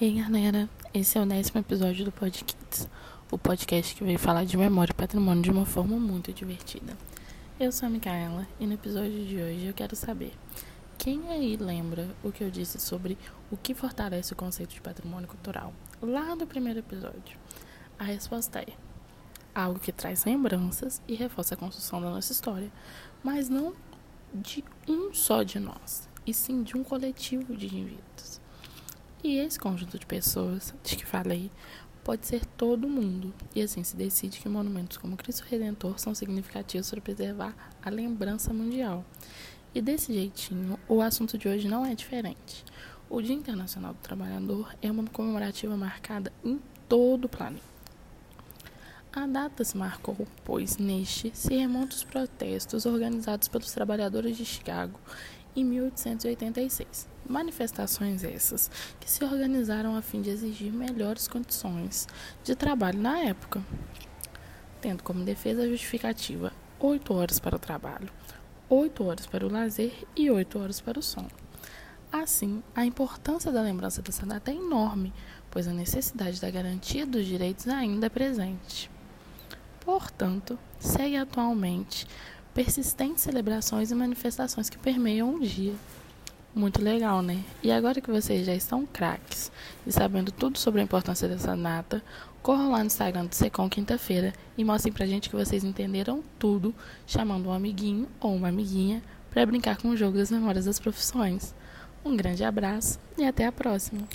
E aí, galera, esse é o décimo episódio do Podkids, o podcast que veio falar de memória e patrimônio de uma forma muito divertida. Eu sou a Micaela e no episódio de hoje eu quero saber quem aí lembra o que eu disse sobre o que fortalece o conceito de patrimônio cultural lá do primeiro episódio? A resposta é algo que traz lembranças e reforça a construção da nossa história, mas não de um só de nós, e sim de um coletivo de indivíduos. E esse conjunto de pessoas de que falei pode ser todo mundo. E assim se decide que monumentos como Cristo Redentor são significativos para preservar a lembrança mundial. E desse jeitinho, o assunto de hoje não é diferente. O Dia Internacional do Trabalhador é uma comemorativa marcada em todo o planeta. A data se marcou, pois neste se remonta os protestos organizados pelos trabalhadores de Chicago em 1886. Manifestações essas que se organizaram a fim de exigir melhores condições de trabalho na época, tendo como defesa justificativa oito horas para o trabalho, oito horas para o lazer e oito horas para o sono. Assim, a importância da lembrança dessa data é enorme, pois a necessidade da garantia dos direitos ainda é presente. Portanto, segue atualmente persistentes celebrações e manifestações que permeiam o dia. Muito legal, né? E agora que vocês já estão craques e sabendo tudo sobre a importância dessa data, corram lá no Instagram do Secom quinta-feira e mostrem pra gente que vocês entenderam tudo, chamando um amiguinho ou uma amiguinha para brincar com o jogo das memórias das profissões. Um grande abraço e até a próxima!